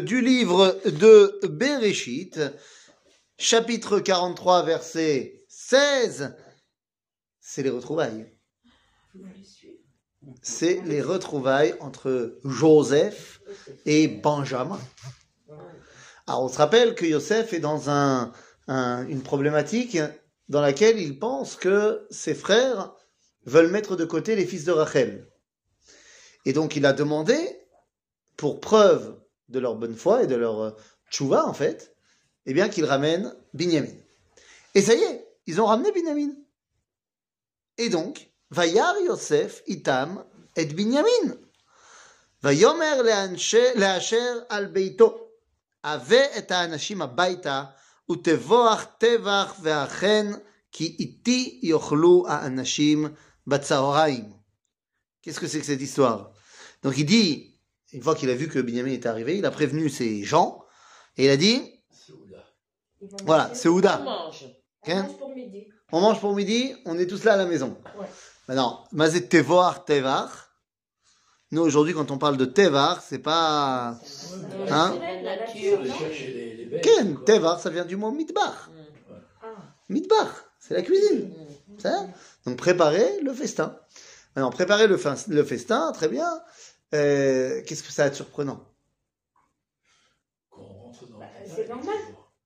du livre de Bereshit, chapitre 43, verset 16, c'est les retrouvailles. C'est les retrouvailles entre Joseph et Benjamin. Alors on se rappelle que Joseph est dans un- une problématique dans laquelle il pense que ses frères veulent mettre de côté les fils de Rachel. Et donc il a demandé, pour preuve de leur bonne foi et de leur euh, tchouva en fait, eh bien qu'ils ramènent Binyamin. Et ça y est, ils ont ramené Binyamin. Et donc, Vayar Yosef itam et Binyamin. Vayomer le'anshe- le'asher al beito. ave et האנשים הביתה ותבוח טבח ואכן כי איתי יאכלו האנשים בצהריים. Qu'est-ce que c'est que cette histoire Donc il dit, une fois qu'il a vu que Binyamin était arrivé, il a prévenu ses gens et il a dit, voilà, c'est On Ouda. mange. Ok pour midi. On mange pour midi, on est tous là à la maison. Ouais. Maintenant, Mazet Tevar, Tevar. Nous, aujourd'hui, quand on parle de Tevar, c'est pas. Hein? Ken, Tevar, ça vient du mot Midbar. Ah. Midbar, c'est la cuisine. Ça? Donc, préparer le festin. Maintenant, préparer le festin, très bien. Euh, qu'est-ce que ça a de surprenant? Bah,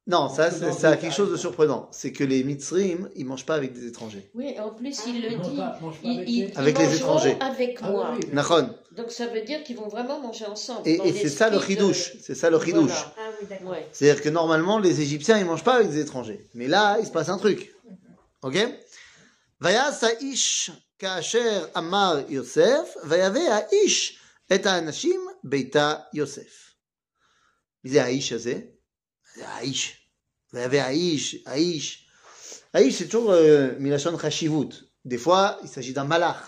non, ça, a quelque chose de surprenant. C'est que les Mitzrim, ils mangent pas avec des étrangers. Oui, en plus, il le dit. Avec, les étrangers. Avec moi. Ah. Donc ça veut dire qu'ils vont vraiment manger ensemble. Et, c'est ça, le chidouche. C'est ça le chidouche. C'est-à-dire que normalement, les Égyptiens, ils mangent pas avec des étrangers. Mais là, il se passe un truc. Ok? Vaya Saish Kacher Amar Yosef, Vayave Aish את האנשים ביתה יוסף. מי זה האיש הזה? זה האיש. ויבא האיש, האיש. האיש, c'est toujours euh, מלשון חשיבות. Des fois, il s'agit d'un malach.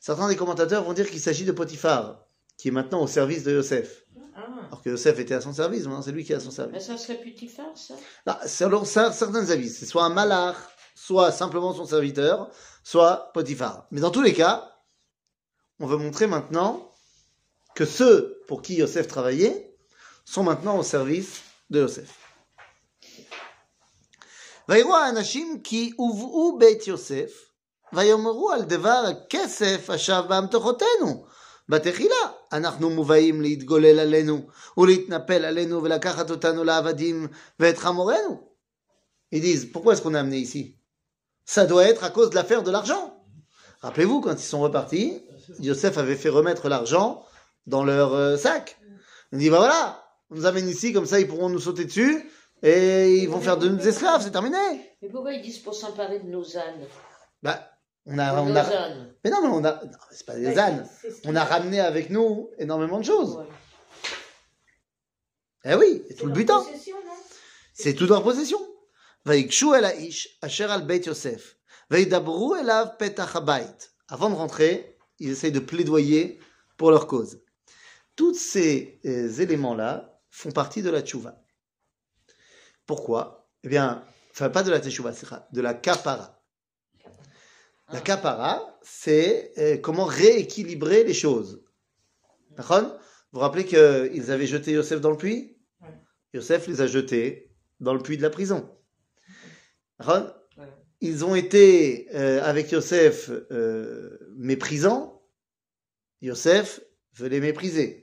Certains des commentateurs vont dire qu'il s'agit de Potiphar, qui est maintenant au service de Yosef. Ah. Alors que Yosef était à son service, maintenant c'est lui qui est à son service. Mais ça serait Putifar, ça Non, selon cer- certains avis, c'est soit un malach, soit simplement son serviteur, soit Potiphar. Mais dans tous les cas, on veut montrer maintenant que ceux pour qui Yosef travaillait sont maintenant au service de Yosef. ויראו האנשים כי הובאו בית יוסף, ויאמרו על דבר הכסף השב באמתחותינו. בתחילה אנחנו מובאים להתגולל עלינו, ולהתנפל עלינו ולקחת אותנו לעבדים ואת חמורנו. Ils disent, pourquoi est-ce qu'on est amené ici Ça doit être à cause de l'affaire de l'argent. Rappelez-vous, quand ils sont repartis, Yosef avait fait remettre l'argent dans leur euh, sac. On dit, bah voilà, on nous amène ici, comme ça ils pourront nous sauter dessus et ils vont faire de nous esclaves, c'est terminé. Mais pourquoi ils disent pour s'emparer de nos ânes? Bah, on a. On a... Mais non, mais on a. c'est pas des bah, ânes. On a ramené avec nous énormément de choses. Eh oui, c'est tout le butin. C'est tout en possession. Vaikshu el Aish, Asher al Beit Yosef. Veidabru elav petach Avant de rentrer, ils essayent de plaidoyer pour leur cause. Tous ces euh, éléments-là font partie de la tchouva. Pourquoi? Eh bien, enfin pas de la tchouva, c'est de la kapara. La kapara, c'est euh, comment rééquilibrer les choses. Vous vous rappelez qu'ils avaient jeté Yosef dans le puits? Yosef les a jetés dans le puits de la prison. Ils ont été euh, avec Yosef euh, méprisants. Yosef veut les mépriser.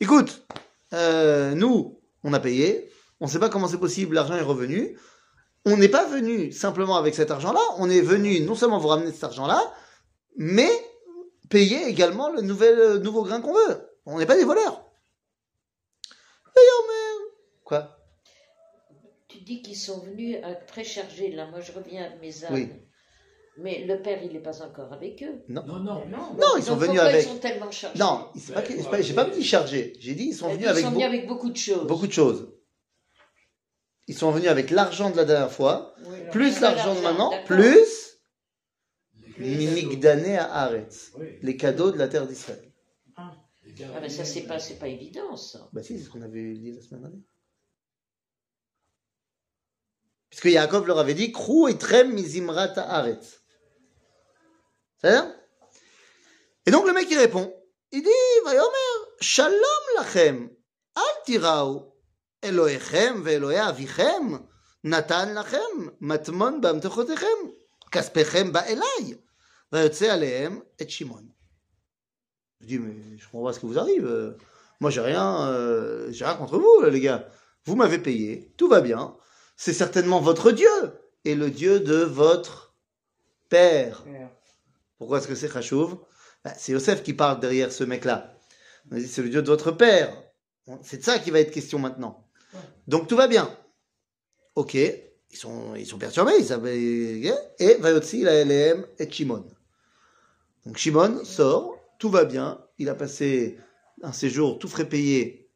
Écoute, euh, nous, on a payé, on ne sait pas comment c'est possible, l'argent est revenu, on n'est pas venu simplement avec cet argent-là, on est venu non seulement vous ramener cet argent-là, mais payer également le nouvel, euh, nouveau grain qu'on veut. On n'est pas des voleurs. On met- Quoi? Tu dis qu'ils sont venus à très chargés, là. Moi, je reviens à mes ânes. Oui. Mais le père, il n'est pas encore avec eux. Non, non. Non. Non, ils sont venus avec. Ils sont tellement chargés. Non, c'est pas, j'ai pas dit chargé. J'ai dit ils sont Ils venus avec, sont beau- venus avec beaucoup de choses. beaucoup de choses. Ils sont venus avec l'argent de la dernière fois, Oui, plus l'argent de maintenant, plus Mimigdané à Aretz, Oui, les cadeaux de la terre d'Israël. gars, Ah, mais ça, c'est pas, c'est pas évident, ça. Bah si, c'est ce qu'on avait dit la semaine dernière. Puisque Yaakov leur avait dit, Krou et trem mizimrat haaretz. Et donc le mec il répond, il dit, Vayomer, Shalom lachem, al tirau, Elohechem ve'Elohei avichem, natan lachem, matmon ba'amtechotechem, kaspechem ba'elai, vayotze alehem et Shimon. Je dis, mais je comprends pas ce qui vous arrive. Moi, j'ai rien, euh, j'ai rien contre vous, les gars. Vous m'avez payé, tout va bien. C'est certainement votre Dieu et le Dieu de votre père. Pourquoi est-ce que c'est Khashouv Bah, C'est Yosef qui parle derrière ce mec-là. On a dit, c'est le Dieu de votre père. C'est de ça qui va être question maintenant. Donc tout va bien. Ok, ils sont, ils sont perturbés, ils savent, et Vayotzi la LM et Shimon. Donc Shimon sort, tout va bien, il a passé un séjour tout frais payé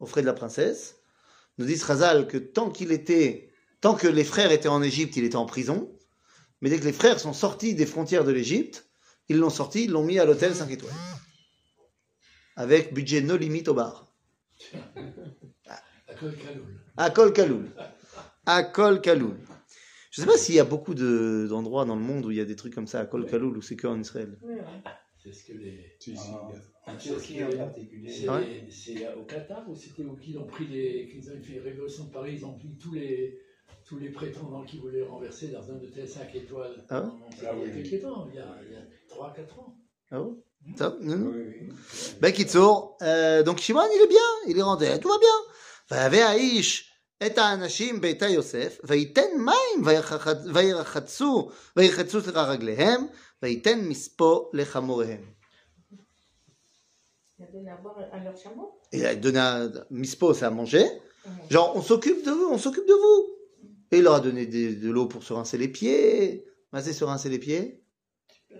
aux frais de la princesse. Nous dit Razal que tant qu'il était, tant que les frères étaient en Égypte, il était en prison. Mais dès que les frères sont sortis des frontières de l'Égypte, ils l'ont sorti, ils l'ont mis à l'hôtel 5 étoiles. Avec budget no limite au bar. à Kol Kaloul. À Kol Kaloul. Je ne sais pas s'il y a beaucoup de- d'endroits dans le monde où il y a des trucs comme ça à Kol Kaloul ou c'est qu'en Israël. C'est ce que les. En C'est ce Turquie en particulier. C'est au Qatar ou c'était où qu'ils ont pris les. qu'ils ont fait une révolution de Paris, ils ont pris tous les Tous les prétendants qui voulaient renverser dans un hôtel 5 étoiles. Ah ouais Non, c'était Ah oui. il y a quelques temps, il y a, il y a 3-4 ans. Ah bon Ça, non, non. Oui, oui. Ben, Kitsour, euh, donc Shimon, il est bien, il est rentré, tout va bien. ויבא האיש את האנשים ביתה יוסף, וייתן מים וירחצ- וירחצו, וירחצו סליחה רגליהם, וייתן מספו לחמוריהם. Il a donné à boire à leur chameau. Il a donné un mispo, c'est à manger. Genre, on s'occupe de vous, on s'occupe de vous. Et il leur a donné des- de l'eau pour se rincer les pieds. Masser se rincer les pieds.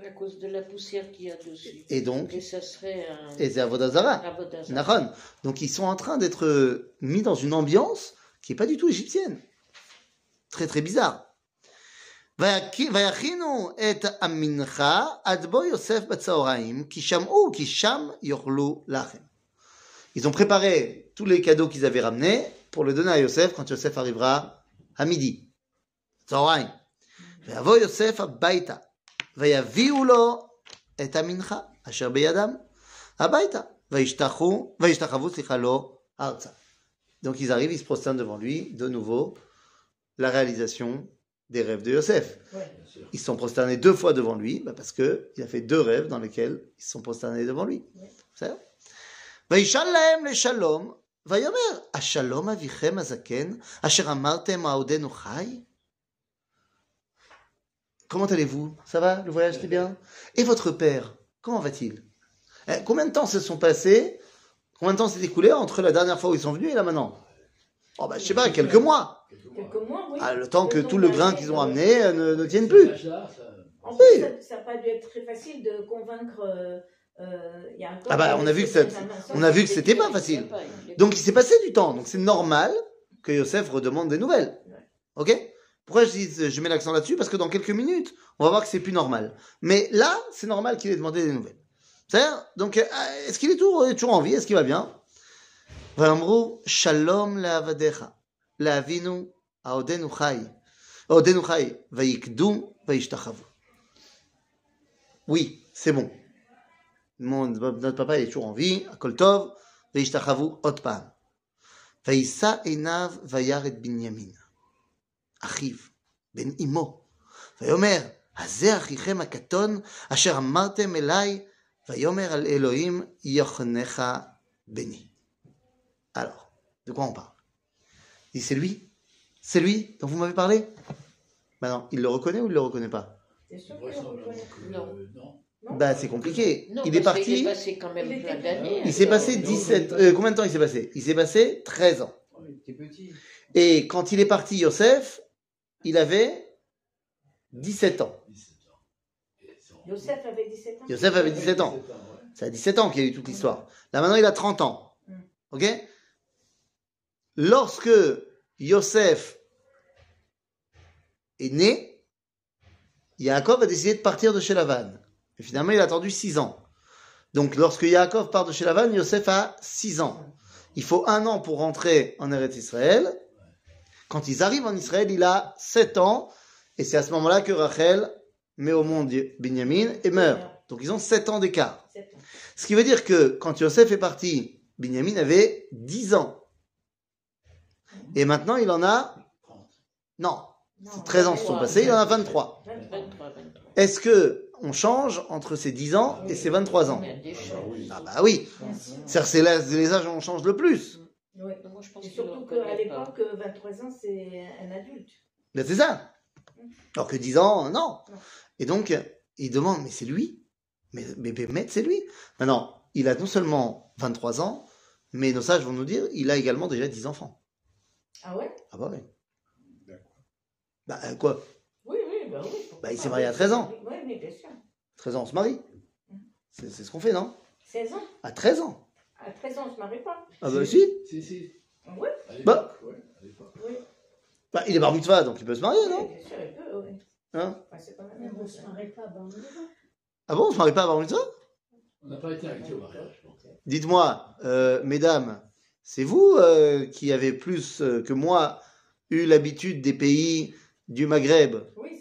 À cause de la poussière qu'il y a dessus. Et donc, Et ça serait un. et c'est Avodazara. Avodazara. Nahon. Donc ils sont en train d'être mis dans une ambiance qui est pas du tout égyptienne. Très très bizarre. ויכי- ויכינו את המנחה עד בוא יוסף בצהריים, כי שמעו כי שם יאכלו לחם. Ils ont préparé tous les cadeaux qu'ils avaient ramenés pour le donner à Yosef quand Yosef arrivera à midi. צהריים. ויבוא יוסף הביתה, ויביאו לו את המנחה אשר בידם הביתה. וישתחו, וישתחוו, סליחה, לו ארצה. Donc ils arrivent, ils se prosternent devant lui, de nouveau, la réalisation des rêves de Yosef. Ouais. Bien sûr. Ils se sont prosternés deux fois devant lui, bah parce que il a fait deux rêves dans lesquels ils se sont prosternés devant lui. C'est ça וישאל להם לשלום, ויאמר, השלום אביכם הזקן, אשר אמרתם העודנו חי? Comment allez-vous Ça va Le voyage était bien Et votre père Comment va-t-il Eh, Combien de temps se sont passés Combien de temps s'est écoulé entre la dernière fois où ils sont venus et là maintenant Oh bah je sais pas, quelques mois Quelques mois. Quelques mois, oui. ah, Le temps que Le tout le temps grain d'aller, qu'ils ont euh, amené euh, ne, ne tienne Cet plus âge-là, ça- En Oui. plus, ça- ça n'a pas dû être très facile de convaincre. ah bah on a vu que ça, on a vu que c'était pas facile. Donc il s'est passé du temps, donc c'est normal que Yosef redemande des nouvelles. Ok? Pourquoi je, dis, je mets l'accent là-dessus? Parce que dans quelques minutes, on va voir que c'est plus normal. Mais là, c'est normal qu'il ait demandé des nouvelles. C'est-à-dire, donc euh, est-ce qu'il est toujours, en vie? Est-ce qu'il va bien? Shalom la'avadecha la'avinu. Oui, c'est bon. Mon, notre papa il est toujours en vie, à Koltov, Veishtachavu Otpan. Vaïsa Enav Vayar et Binyamin. Achiv, Ben Imo. Vayomer, Haze Achichem Akaton, Asher Amartem Elai, Vayomer al Elohim Yochnecha Beni. Alors, de quoi on parle? Il c'est lui C'est lui dont vous m'avez parlé? Maintenant, il le reconnaît ou il ne le reconnaît pas? Bien sûr. Non euh, Bah, c'est compliqué. Non, il est parti, passé quand même Il plein était- d'années. il s'est passé Non, 17... non, euh, combien de temps il s'est passé? Il s'est passé 13 ans. Il. Et quand il est parti, Yosef, il avait 17 ans. 17 ans. Yosef avait 17 ans. Yosef avait 17 ans. C'est à 17 ans qu'il y a eu toute l'histoire. Là maintenant, il a 30 ans. Mm. Ok? Lorsque Yosef est né, Yaakov a décidé de partir de chez Lavan. Et finalement, il a attendu 6 ans. Donc, lorsque Yaakov part de chez Lavan, Yosef a 6 ans. Il faut un an pour rentrer en Eretz Israël. Quand ils arrivent en Israël, il a 7 ans. Et c'est à ce moment-là que Rachel met au monde Binyamin et meurt. Donc, ils ont 7 ans d'écart. 7 ans. Ce qui veut dire que quand Yosef est parti, Binyamin avait 10 ans. Et maintenant, il en a... Non, Non, c'est 13 ans se sont passés, il en a 23. 23. 23, 23. Est-ce que on change entre ces 10 ans et ces 23 ans Il y a des choses. Ah bah oui. C'est-à-dire, c'est là- c'est les âges où on change le plus. Oui. Moi, je pense Et surtout qu'à l'époque, 23 ans, c'est un adulte. Ben, c'est ça. Alors que 10 ans, non. Non. Et donc, il demande, mais c'est lui. Mais, mais, mais, mais c'est lui. Maintenant, il a non seulement 23 ans, mais nos sages vont nous dire, il a également déjà 10 enfants. Ah ouais? Ah bah oui. Bah euh, quoi? Oui, bah oui. Bah, il s'est marié à 13 ans. Oui, mais bien sûr. 13 ans, on se marie. C'est c'est ce qu'on fait, non? 16 ans. À 13 ans. À 13 ans, on se marie pas. Ah bah si. Si, si. Oui, Bah. ouais, à l'époque. oui. Bah, il est bar mitzvah, donc il peut se marier, non? bien sûr, il peut, oui. Hein? Enfin, c'est pas la même on chose. se marie pas dans le maison. Ah bon, on se marie pas à bar mitzvah? On n'a pas été invités au mariage, je pense. Dites-moi, euh, mesdames, c'est vous euh, qui avez plus euh, que moi eu l'habitude des pays du Maghreb? Oui.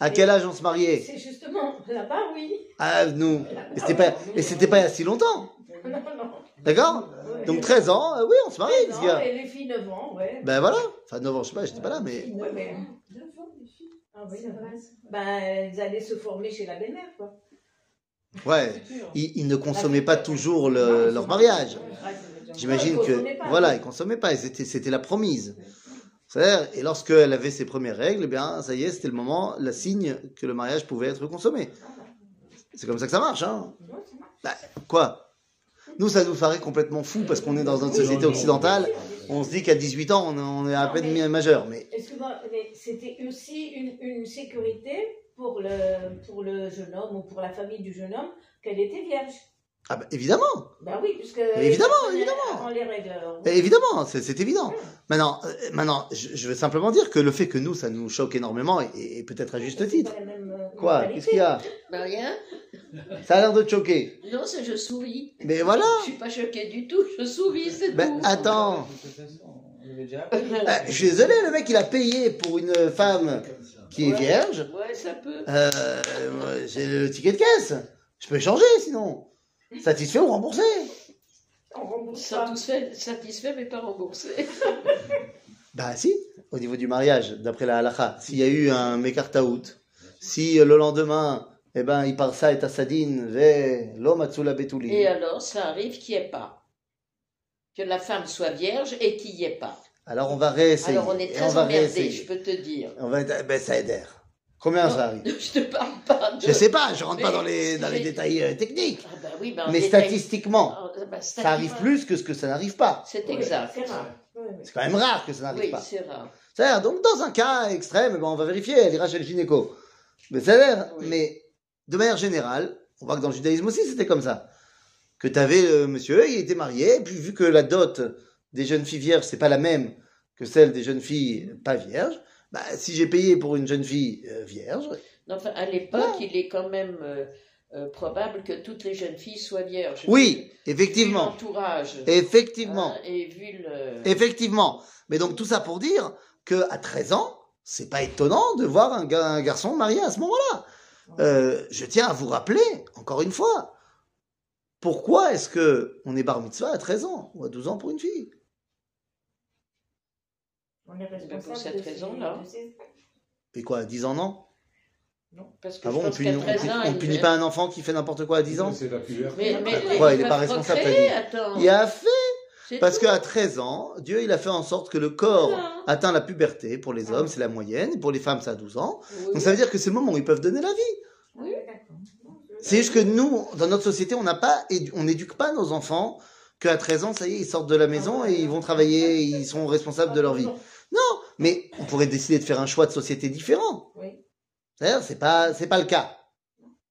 À quel âge on se mariait? C'est justement là-bas, oui. Ah, nous. Et c'était pas, et c'était pas il y a si longtemps. Non, non. D'accord? Ouais. Donc 13 ans, euh, oui, on se marie, 13 parce ans, qu'il y a- et les filles 9 ans, ouais. Ben voilà. Enfin, 9 ans, je sais pas, j'étais pas là, mais. Ouais, mais- Neuf ans, les filles. Ah oui, C'est vrai. Ben, elles allaient se former chez la belle-mère, quoi. Ouais. Ils, ils ne consommaient pas toujours le- leur mariage. J'imagine que. consommaient pas, Voilà, ils consommaient pas, c'était la promise. Et lorsqu'elle avait ses premières règles, eh bien, ça y est, c'était le moment, la signe que le mariage pouvait être consommé. C'est comme ça que ça marche, hein. Bah, quoi? Nous, ça nous paraît complètement fou parce qu'on est dans notre société occidentale. On se dit qu'à 18 ans, on est- à peine mais- majeur. Mais c'était aussi une, une sécurité pour le, pour le jeune homme ou pour la famille du jeune homme qu'elle était vierge? Ah bah, évidemment, Ben oui, puisque. Mais évidemment, évidemment. Les règles. évidemment, c'est, c'est évident. Maintenant, euh, maintenant, je, je veux simplement dire que le fait que nous, ça nous choque énormément et, et peut-être à juste C'est titre. pas la même, euh, Quoi. Qu'est-ce qu'il y a? Bah rien. Ça a l'air de te choquer. Non, c'est je souris. Mais voilà. Je suis pas choquée du tout. Je souris, c'est Ben tout. attends, De toute façon, on avait déjà appris. Euh, je suis désolé, le mec il a payé pour une femme qui est Ouais. vierge. Ouais, ça peut. Euh, j'ai le ticket de caisse. Je peux changer sinon. Satisfait ou remboursé? On rembourse pas. Satisfait, satisfait mais pas remboursé. Bah si, au niveau du mariage, d'après la halakha. S'il y a eu un mekartaout, si euh, le lendemain, eh ben, il part ça et assadine, ve l'homme atsula betuli. Et alors, ça arrive qu'il n'y ait pas. Que la femme soit vierge et qu'il n'y ait pas. Alors on va réessayer. Alors on est très on va je peux te dire. On va être, ben ça aide. Combien ça arrive? Je te parle pas de... Je sais pas, je rentre pas dans les, dans les détails euh, techniques. Ah bah oui, bah, en Mais statistiquement, Ah, bah, ça arrive plus que ce que ça n'arrive pas. C'est exact. C'est rare. Ouais. C'est quand même rare que ça n'arrive Oui, pas. c'est rare. C'est-à-dire, donc dans un cas extrême, ben, on va vérifier, elle ira chez le gynéco. Mais ça a l'air, Oui. mais de manière générale, on voit que dans le judaïsme aussi c'était comme ça. Que tu avais monsieur, il était marié, et puis vu que la dot des jeunes filles vierges, c'est pas la même que celle des jeunes filles pas vierges, bah, si j'ai payé pour une jeune fille euh, vierge, Non, Enfin, à l'époque, il est quand même euh, euh, probable que toutes les jeunes filles soient vierges. oui, Vu effectivement, l'entourage. effectivement, hein, et vu le... effectivement. Mais donc tout ça pour dire que à 13 ans, c'est pas étonnant de voir un, ga- un garçon marié à ce moment-là. Euh, je tiens à vous rappeler, encore une fois, pourquoi est-ce que on est bar mitzvah à 13 ans ou à 12 ans pour une fille? On est responsable pour cette raison-là. Et quoi, à 10 ans, non? Parce que Ah bon, on punit, on 13 punit- on pas un enfant qui fait n'importe quoi à 10 ans C'est la puberté. Mais, mais, Pourquoi il il est va pas responsable. Il a fait Parce qu'à 13 ans, Dieu il a fait en sorte que le corps Voilà. atteint la puberté. Pour les Ah. hommes, c'est la moyenne, pour les femmes, c'est à 12 ans. Oui. Donc ça veut dire que c'est le moment où ils peuvent donner la vie. Oui, d'accord. C'est juste que nous, dans notre société, on n'a pas, on n'éduque pas nos enfants qu'à 13 ans, ça y est, ils sortent de la maison et ils vont travailler, ils sont responsables de leur vie. Non, mais on pourrait décider de faire un choix de société différent. Oui. C'est-à-dire, c'est pas, c'est pas le cas.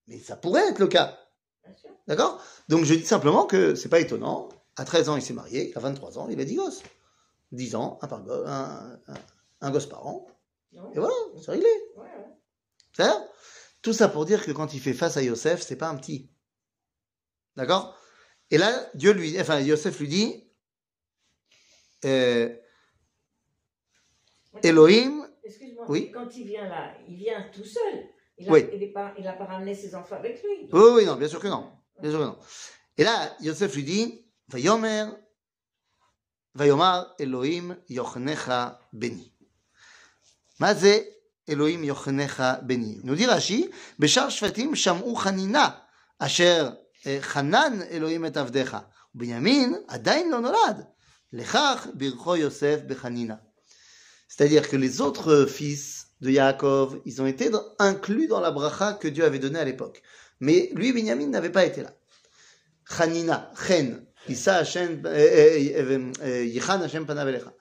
Mais ça pourrait être le cas. D'accord? Donc je dis simplement que c'est pas étonnant. À 13 ans, il s'est marié. À 23 ans, il a 10 gosses. 10 ans, un, par go- un, un- un gosse par an. Et voilà, c'est réglé. Ouais, ouais. C'est ça Tout ça pour dire que quand il fait face à Yosef, c'est pas un petit. D'accord? Et là, Dieu lui, enfin, Yosef lui dit, euh, Elohim, Excuse-moi, Oui. quand il vient là, il vient tout seul. Il n'a Oui. pas, il a pas ramené ses enfants avec lui. oui, oui, non, bien sûr que non. Bien sûr que non. Et là, Yosef lui dit, Vayomer, Vayomar Elohim yochnecha beni. מה זה אלוהים יוחנך בני? nous dit רש"י, בשאר שבטים שמעו חנינה, אשר אה, חנן אלוהים את עבדיך. ובנימין עדיין לא נולד. לכך ברכו יוסף בחנינה. C'est-à-dire que les autres fils de Yaakov, ils ont été inclus dans la bracha que Dieu avait donnée à l'époque. Mais lui, Benjamin, n'avait pas été là. Chanina, Chen, Issa Hashem, euh, euh, euh, Yichan Hashem panav elecha.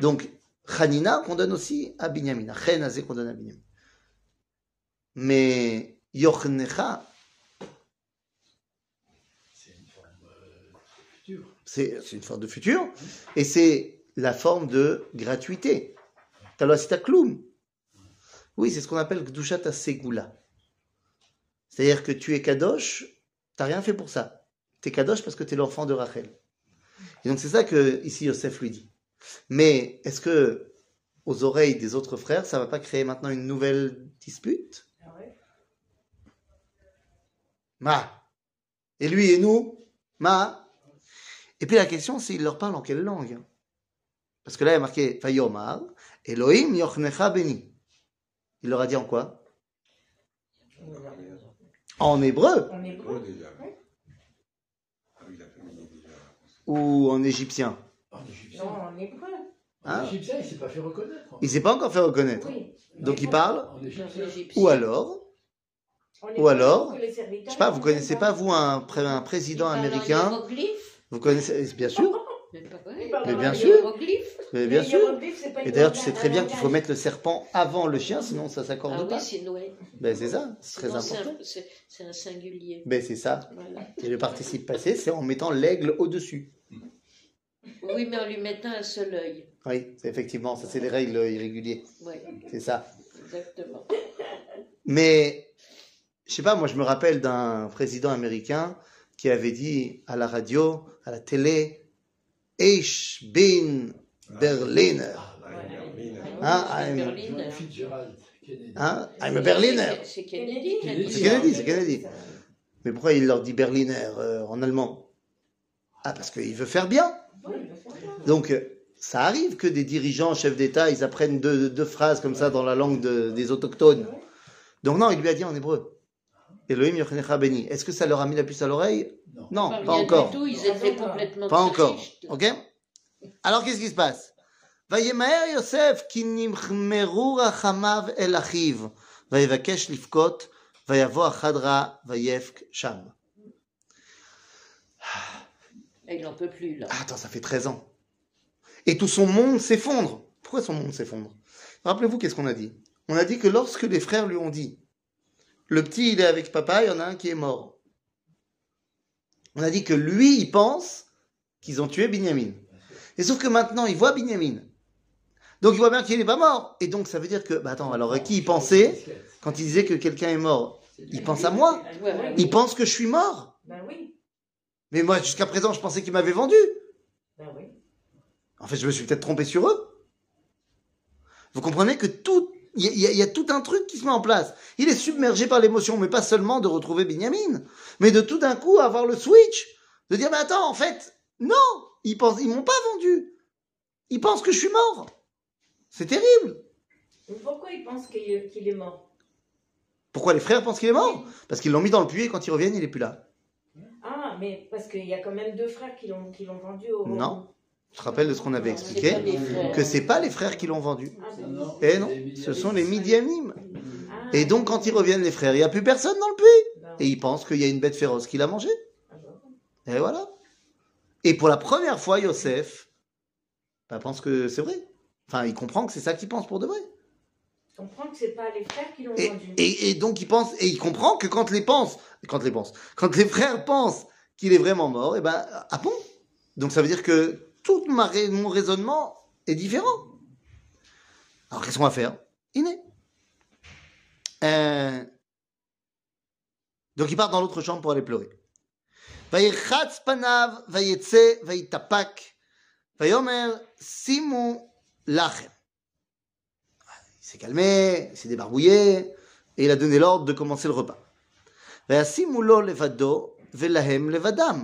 Donc, Chanina, qu'on donne aussi à Binyamin. Chen, Azé, qu'on donne à Binyamin. Mais Yochnecha, C'est une forme euh, future. c'est c'est une forme de futur, et c'est la forme de gratuité. Oui, c'est ce qu'on appelle Gdushat Segula. C'est-à-dire que tu es Kadosh, t'as rien fait pour ça. T'es Kadosh parce que t'es l'enfant de Rachel. Et donc c'est ça que ici Yosef lui dit. Mais est-ce que aux oreilles des autres frères, ça va pas créer maintenant une nouvelle dispute? Ah. Ma. Et lui et nous Ma. Et puis la question, c'est il leur parle en quelle langue? Parce que là, il y a marqué Fayomar, Elohim yochnecha beni. Il leur a dit en quoi? En hébreu En hébreu. déjà. Ah ou en égyptien En égyptien. Non, en hébreu. En Hein égyptien, il s'est pas fait reconnaître. Il s'est pas encore fait reconnaître. Oui. Donc il parle l'Égyptien. Ou alors, Ou alors, je sais pas, vous connaissez pas, vous, un, un président américain? Vous connaissez, bien sûr, Mais bien En sûr. mais bien sûr. Et d'ailleurs, tu sais très bien qu'il faut mettre le serpent avant le chien, sinon ça s'accorde Ah pas. oui. Ben c'est ça, c'est très important. c'est un singulier. Ben c'est ça. Voilà. Et le participe passé, c'est en mettant l'aigle au-dessus. Oui, mais en lui mettant un seul œil. Oui, effectivement, ça c'est les règles irrégulières. Oui, C'est ça. exactement. Mais, je sais pas, moi je me rappelle d'un président américain qui avait dit à la radio, à la télé, Ich bin Berliner. Hein, I'm-. Hein a Berliner. C'est- Kennedy C'est. Kennedy, c'est Kennedy. Mais pourquoi il leur dit Berliner euh, en allemand? Ah, parce qu'il veut faire bien. Donc, euh, ça arrive que des dirigeants, chefs d'État, ils apprennent deux, deux phrases comme ça dans la langue de- des autochtones. Donc non, il lui a dit en hébreu. Elohim yochenecha beni. Est-ce que ça leur a mis la puce à l'oreille Non. Non, Pas pas rien encore. du tout, ils étaient complètement Pas encore. tristes. Ok Alors qu'est-ce qui se passe וימהר יוסף כי נמחמרו רחמיו אל אחיו ויבקש לבכות ויבוא החדרה ויבק שם. Et il n'en peut plus, là. Ah, attends, ça fait 13 ans. Et tout son monde s'effondre. Pourquoi son monde s'effondre Rappelez-vous qu'est-ce qu'on a dit On a dit que lorsque les frères lui ont dit le petit il est avec papa, il y en a un qui est mort. On a dit que lui il pense qu'ils ont tué Binyamin. Et sauf que maintenant il voit Binyamin. Donc il voit bien qu'il n'est pas mort. Et donc ça veut dire que, bah attends, alors à qui il pensait quand il disait que quelqu'un est mort? Il pense à moi. Il pense que je suis mort. Ben oui. Mais moi jusqu'à présent je pensais qu'il m'avait vendu. Ben oui. En fait, je me suis peut-être trompé sur eux. Vous comprenez que tout, il y, a- y y tout un truc qui se met en place. Il est submergé par l'émotion, mais pas seulement de retrouver Binyamin, mais de tout d'un coup avoir le switch, de dire mais attends, en fait, non, ils pensent, ils m'ont pas vendu. Ils pensent que je suis mort. C'est terrible. Mais pourquoi il pense qu'il est, mort? Pourquoi les frères pensent qu'il est mort? Parce qu'ils l'ont mis dans le puits et quand ils reviennent, il est plus là. Ah, mais parce qu'il y a quand même deux frères qui l'ont, qui l'ont vendu au. Non. Je te rappelle de ce qu'on avait expliqué, frères. que c'est pas les frères qui l'ont vendu. Ah, Non, ben, Eh non, ce sont les. Midianim. ah, Et donc quand ils reviennent les frères, il n'y a plus personne dans le puits. ben, Et ils pensent qu'il y a une bête féroce qui l'a mangé. ah, Et voilà. Et pour la première fois, Yosef bah, pense que c'est vrai. Enfin, il comprend que c'est ça qu'il pense pour de vrai. comprend que c'est pas les frères qui l'ont Et, vendu. et, et donc il pense, et il comprend que quand les pense, quand les pense, quand les frères pensent qu'il est vraiment mort, et ben, ah bon? Donc ça veut dire que tout ma rai- mon raisonnement est différent. Alors qu'est-ce qu'on va faire Iné. Euh, donc il part dans l'autre chambre pour aller pleurer. וירחץ פניו, ויצא, ויתאפק, ויאמר, שימו לחם. Il s'est calmé, il s'est débarbouillé, et il a donné l'ordre de commencer le repas. וישימו לו לבדו, ולהם לבדם.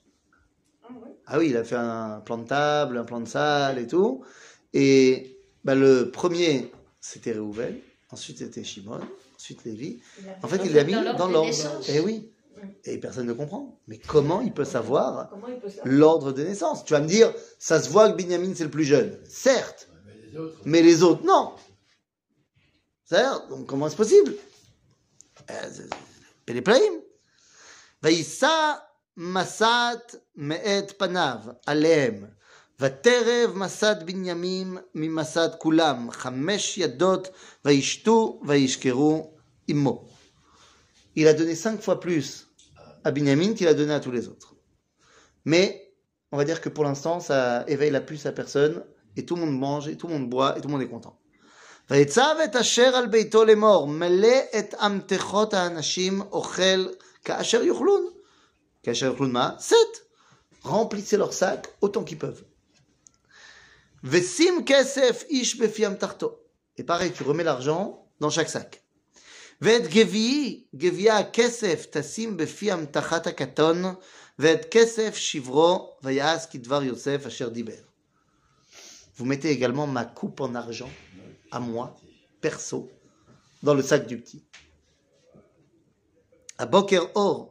Ah oui, il a fait un plan de table, un plan de salle et tout. Et bah, le premier, c'était Réhouvel. Ensuite, c'était Shimon. Ensuite, Lévi. En fait, il l'a mis dans l'ordre. Et eh oui. Et personne ne comprend. Mais comment il peut savoir l'ordre des naissances? Tu vas me dire, ça se voit que Binyamin, c'est le plus jeune. Certes. Mais les autres, non. Certes. donc comment est-ce possible? Euh, Péléplaïm. ça מסת מאת פניו עליהם, ותרב מסת בנימין ממסת כולם, חמש ידות, וישתו וישכרו עמו. Il a donné cinq fois plus à Binyamin qu'il a donné à tous les autres. Mais on va dire que pour l'instant, ça éveille la puce à personne, et tout le monde mange, et tout le monde boit, et tout le monde est content. ויצב את אשר על ביתו לאמור, מלא את אמתחות האנשים אוכל כאשר יאכלון. Kacher Klunma, 7. Remplissez leur sac autant qu'ils peuvent. Vesim Kesef Ish Befiam Tarto. Et pareil, tu remets l'argent dans chaque sac. Ved Gevi, Gevia Kesef Tassim Befiam Tachata Katon, Ved Kesef Shivro, Vayas Kidvar Yosef Asher Diber. Vous mettez également ma coupe en argent, à moi, perso, dans le sac du petit. À Boker Or,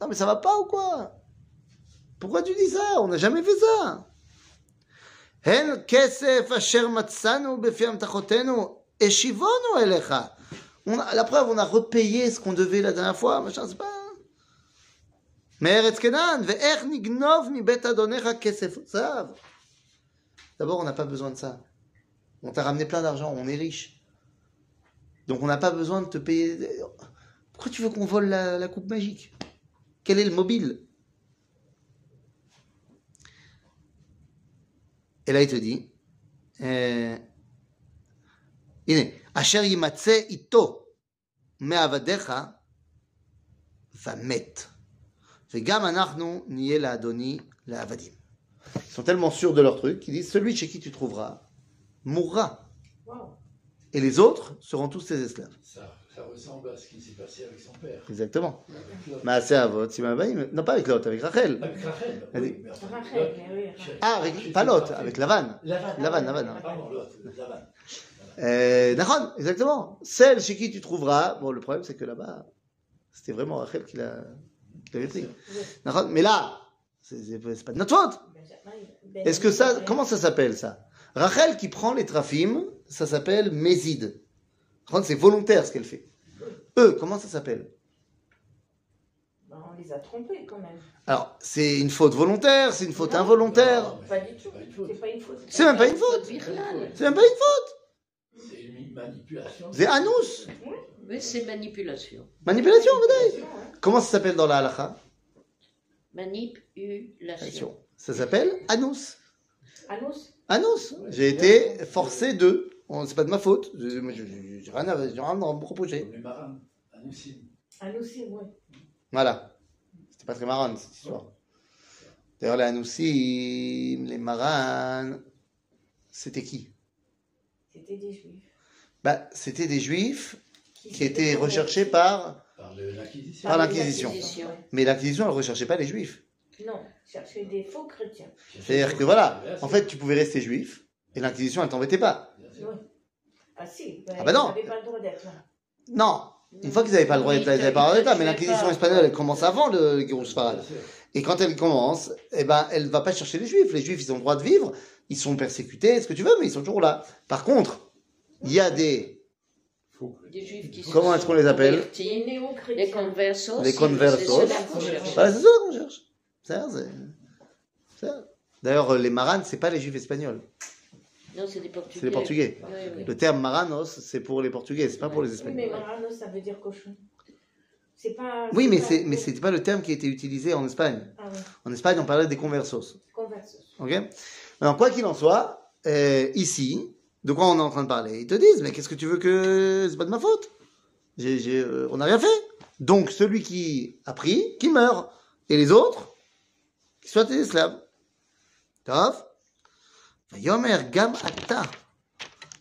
Non mais ça va pas ou quoi Pourquoi tu dis ça On n'a jamais fait ça הן כסף אשר מצאנו בפי אמתחותינו השיבונו אליך On a- La preuve, on a repayé ce qu'on devait la dernière fois, machin, c'est pas... מארץ כנען, ואיך נגנוב מבית אדונך כסף זהב? D'abord, on n'a pas besoin de ça. On t'a ramené plein d'argent, on est riche. Donc on n'a pas besoin de te payer. Pourquoi tu veux qu'on vole la, la coupe magique Quel est le mobile? Et là, il te dit, euh, Asher yimatse ito me'avadecha vamet. Vegam anachnu niye la'adoni la'avadim. Ils sont tellement sûrs de leur truc qu'ils disent, celui chez qui tu trouveras mourra. Et les autres seront tous tes esclaves ça ressemble à ce qui s'est passé avec son père. Exactement. Maaseh Avot, Simon Abaïm. Non, pas avec Lot, avec Rachel. Avec Rachel. Oui, Rachel, oui. Ah, avec, pas Lot, avec Lavan. Lavan. Lavan. Pardon, Lot, Lavan. Euh, Nahon, exactement. Celle chez qui tu trouveras. Bon, le problème, c'est que là-bas, c'était vraiment Rachel qui l'a- qui l'avait pris. Mais là, c'est pas de notre faute. Est-ce que ça, comment ça s'appelle ça? Rachel qui prend les trafim, ça s'appelle Mézid. C'est volontaire ce qu'elle fait. Eux, comment ça s'appelle? Ben, on les a trompés quand même. Alors, c'est une faute volontaire, c'est une faute involontaire. Non, Pas du tout. C'est pas une faute. C'est même pas une faute. C'est même pas une faute. C'est une manipulation. C'est anous. Mais c'est manipulation. Manipulation. Attention, hein. Comment ça s'appelle dans la halakha? Manipulation. Ça s'appelle anous. Anous Anous. J'ai été forcé de. Bon, c'est pas de ma faute. Je- moi, je- je- J'ai rien à j'ai rien à me reprocher. Anoussim. Anoussim, oui. Voilà. C'était pas très marrant cette histoire. D'ailleurs, les Anoussim, les Maran, c'était qui? C'était des juifs. bah, C'était des juifs qui étaient recherchés par. Par l'acquisition. Par l'Inquisition. l'Inquisition. Mais l'Inquisition, elle recherchait pas les juifs. Non, chercher des faux chrétiens. C'est-à-dire que voilà, en fait, tu pouvais rester juif et l'Inquisition, elle t'embêtait pas. Oui. Ah si, Ah bah non. Ils n'avaient pas le droit d'être là. Non, une fois qu'ils n'avaient pas le droit d'être là, ils n'avaient pas le droit d'être là, mais l'Inquisition espagnole, elle commence avant le, sûr. Et quand elle commence, eh ben, elle va pas chercher les juifs. Les juifs, ils ont le droit de vivre, ils sont persécutés, ce que tu veux, mais ils sont toujours là. Par contre, il y a des, Des juifs qui se Comment est-ce qu'on les appelle Les conversos. Les c'est- conversos. C'est cela qu'on cherche. voilà, c'est ça qu'on cherche. D'ailleurs, les maranes, c'est pas les juifs espagnols. Non, c'est des Portugais. C'est les Portugais. Oui, oui. Le terme maranos, c'est pour les Portugais, c'est pas pour les Oui, Espagnols. mais marano, ça veut dire cochon. C'est pas. Oui, mais pas- c'est, mais c'était pas le terme qui a été utilisé en Espagne. Ah oui, En Espagne, on parlait des conversos. conversos. Ok? Alors, quoi qu'il en soit, euh, ici, de quoi on est en train de parler? Ils te disent, mais qu'est-ce que tu veux que... C'est pas de ma faute? J'ai- j'ai, euh, on n'a rien fait. Donc, celui qui a pris, qui meurt. Et les autres, qui soient des esclaves. Tov ויאמר גם אתה,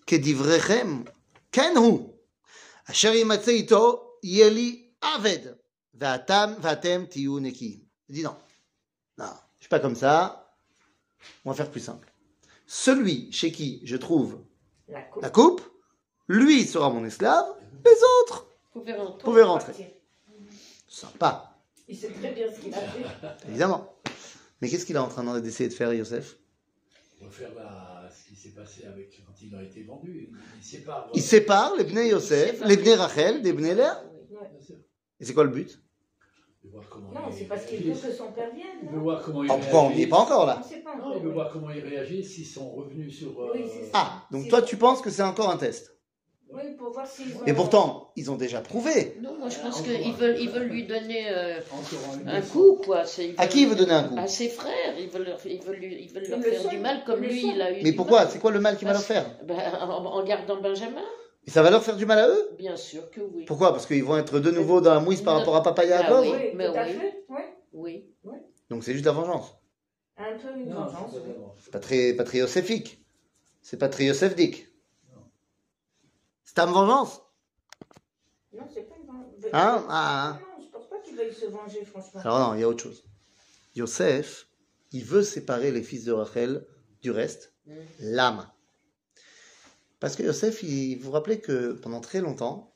כדבריכם, כן הוא, אשר יימצא איתו, יהיה לי עבד, ואתם, ואתם תהיו נקיים. Il dit non. Non, je suis pas comme ça. On va faire plus simple. Celui chez qui je trouve La coupe. la coupe, lui sera mon esclave, les autres Vous pouvez rentrer. pouvaient rentrer. Partir. Sympa, Il sait très bien ce qu'il a fait. évidemment. Mais qu'est-ce qu'il est en train d'essayer de faire, Yosef Refaire la- ce qui s'est passé avec quand il a été vendu. Il sépare. Il sépare les Bnei Yosef, les Bnei Rachel, des Bnei Léa. Oui. Bien sûr. Et c'est quoi le but? Veut voir comment Non, c'est parce qu'il veut réagit. que son père vienne. Il veut non voir comment il pourquoi on n'y est réagit. pas encore On là ne sait pas Non, encore. il veut voir comment il réagit s'ils sont revenus sur. euh, Oui. Ah, donc toi tu penses que c'est encore un test? Oui, pour voir s'ils ont. Et pourtant, ils ont déjà prouvé. Non, moi je pense qu'ils veulent, ils veulent lui donner euh, un coup, quoi. À veulent- qui il veut donner un coup À ses frères. Ils veulent leur, ils veulent lui- ils veulent leur faire du mal comme lui, il a eu Mais du pourquoi. C'est quoi le mal qu'il va leur faire Ben, en, en gardant Benjamin Et ça va leur faire du mal à eux Bien sûr que oui. Pourquoi Parce qu'ils vont être de nouveau dans la mouise par rapport à Papa Ah Yaakov oui. Oui, mais tout à oui. fait. Oui. Oui. Donc c'est juste la vengeance. Un peu une Non, vengeance. c'est pas très, pas très Yosef-ique. C'est pas très. C'est une vengeance. Non, c'est pas une vengeance. Hein Ah, Non, je pense pas qu'il veuille se venger, franchement. Alors non, il y a autre chose. Yosef, il veut séparer les fils de Rachel du reste, Mm. l'âme. Parce que Yosef, il, vous vous rappelez que pendant très longtemps,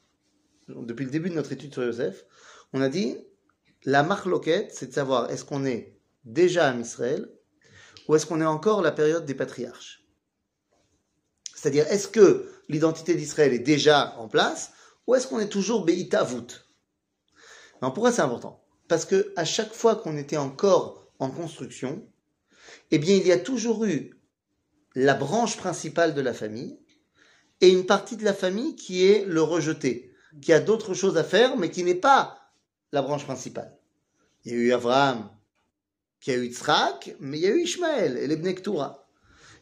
depuis le début de notre étude sur Yosef, on a dit la marloquette, c'est de savoir est-ce qu'on est déjà à Israël ou est-ce qu'on est encore la période des patriarches? C'est-à-dire, est-ce que l'identité d'Israël est déjà en place ou est-ce qu'on est toujours Beïta Vout Alors pourquoi c'est important? Parce que à chaque fois qu'on était encore en construction, eh bien il y a toujours eu la branche principale de la famille et une partie de la famille qui est le rejeté, qui a d'autres choses à faire, mais qui n'est pas la branche principale. Il y a eu Abraham, qui a eu Yitzhak, mais il y a eu Ishmaël et les Bnei Ketura.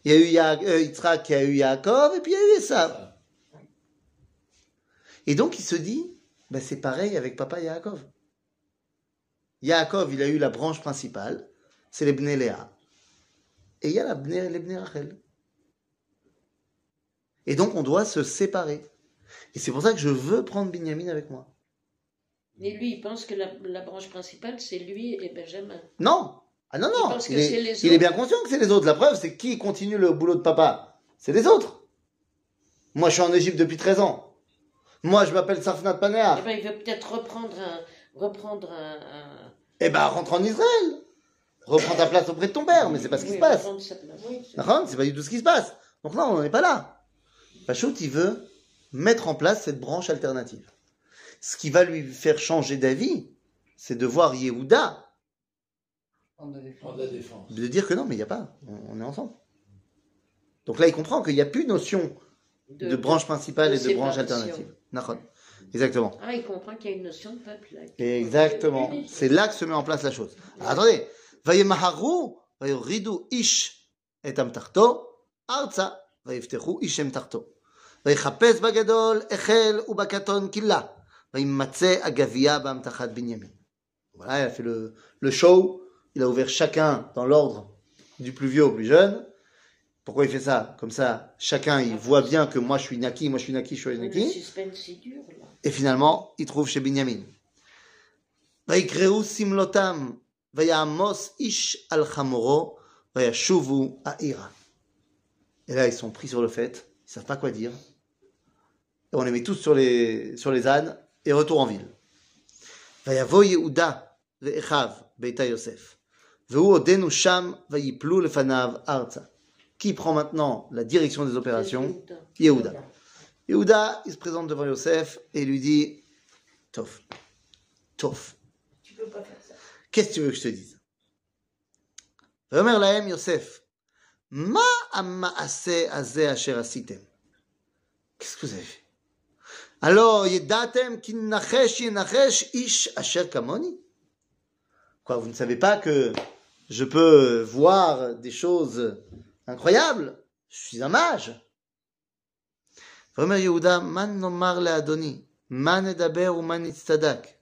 Il y a eu Ya- euh, qui a eu Yaakov, et puis il y a eu Esav. Et donc il se dit, ben, c'est pareil avec papa Yaakov. Yaakov, il a eu la branche principale, c'est les Bnei Léa. Et il y a la Bnei, les Bnei Rachel. Et donc on doit se séparer. Et c'est pour ça que je veux prendre Binyamin avec moi. Et lui, il pense que la, la branche principale, c'est lui et Benjamin. Non Ah non, non pense que Il, est, les il est bien conscient que c'est les autres. La preuve, c'est qui continue le boulot de papa C'est les autres. Moi, je suis en Égypte depuis 13 ans. Moi, je m'appelle Safnat Eh Panéa. ben, il veut peut-être reprendre un, reprendre un, un- Eh ben, rentre en Israël. Reprends ta place auprès de ton père, mais c'est pas ce qui oui, se passe. Oui, c'est- D'accord C'est pas du tout ce qui se passe. Donc là, on n'en est pas là. Pachout, il veut mettre en place cette branche alternative. Ce qui va lui faire changer d'avis, c'est de voir Yehuda, Prendre la défense. Défense. de dire que non, mais il n'y a pas, on, on est ensemble. Donc là, il comprend qu'il n'y a plus notion de, branche principale de et de branche alternative. Nachon. Exactement. Ah, il comprend qu'il y a une notion de peuple. là. Exactement. C'est là que se met en place la chose. Alors, attendez. Vayemaharu, vayoridu ish et amtarto, arza, vayiftechu ish amtarto. ויחפש בגדול החל ובקטון קילה, וימצא הגבייה באמתחת בנימין. Voilà, il a fait le, le show, il a ouvert chacun dans l'ordre du plus vieux au plus jeune. Pourquoi il fait ça Comme ça, chacun il voit bien que moi je suis Naki, moi je suis Naki, je suis Le Naki. suspense, c'est dur, là. Et finalement, il trouve chez Binyamin. ויקראו שמלותם, ויעמוס איש על חמורו, וישובו העירה. Et là, ils sont pris sur le fait, ils savent pas quoi dire. Et on les met tous sur les, sur les ânes et retour en ville. ויבוא יהודה ואחיו ביתה יוסף, והוא עודנו שם ויפלו לפניו ארצה. qui prend maintenant la direction des opérations Yehuda. Yehuda, il se présente devant Yosef et lui dit Tof, Tof. Tu peux pas faire ça. Qu'est-ce que tu veux que je te dise? Remer Lahem Yosef. Ma amaase azeh asher asitem. Qu'est-ce que vous avez fait? Alors, yedatem kinnachesh yenachesh ish asher kamoni. Quoi, vous ne savez pas que je peux voir des choses Incroyable Je suis un mage Vraiment, Yehuda, man nomar le Adoni, man edaber ou man itztadak.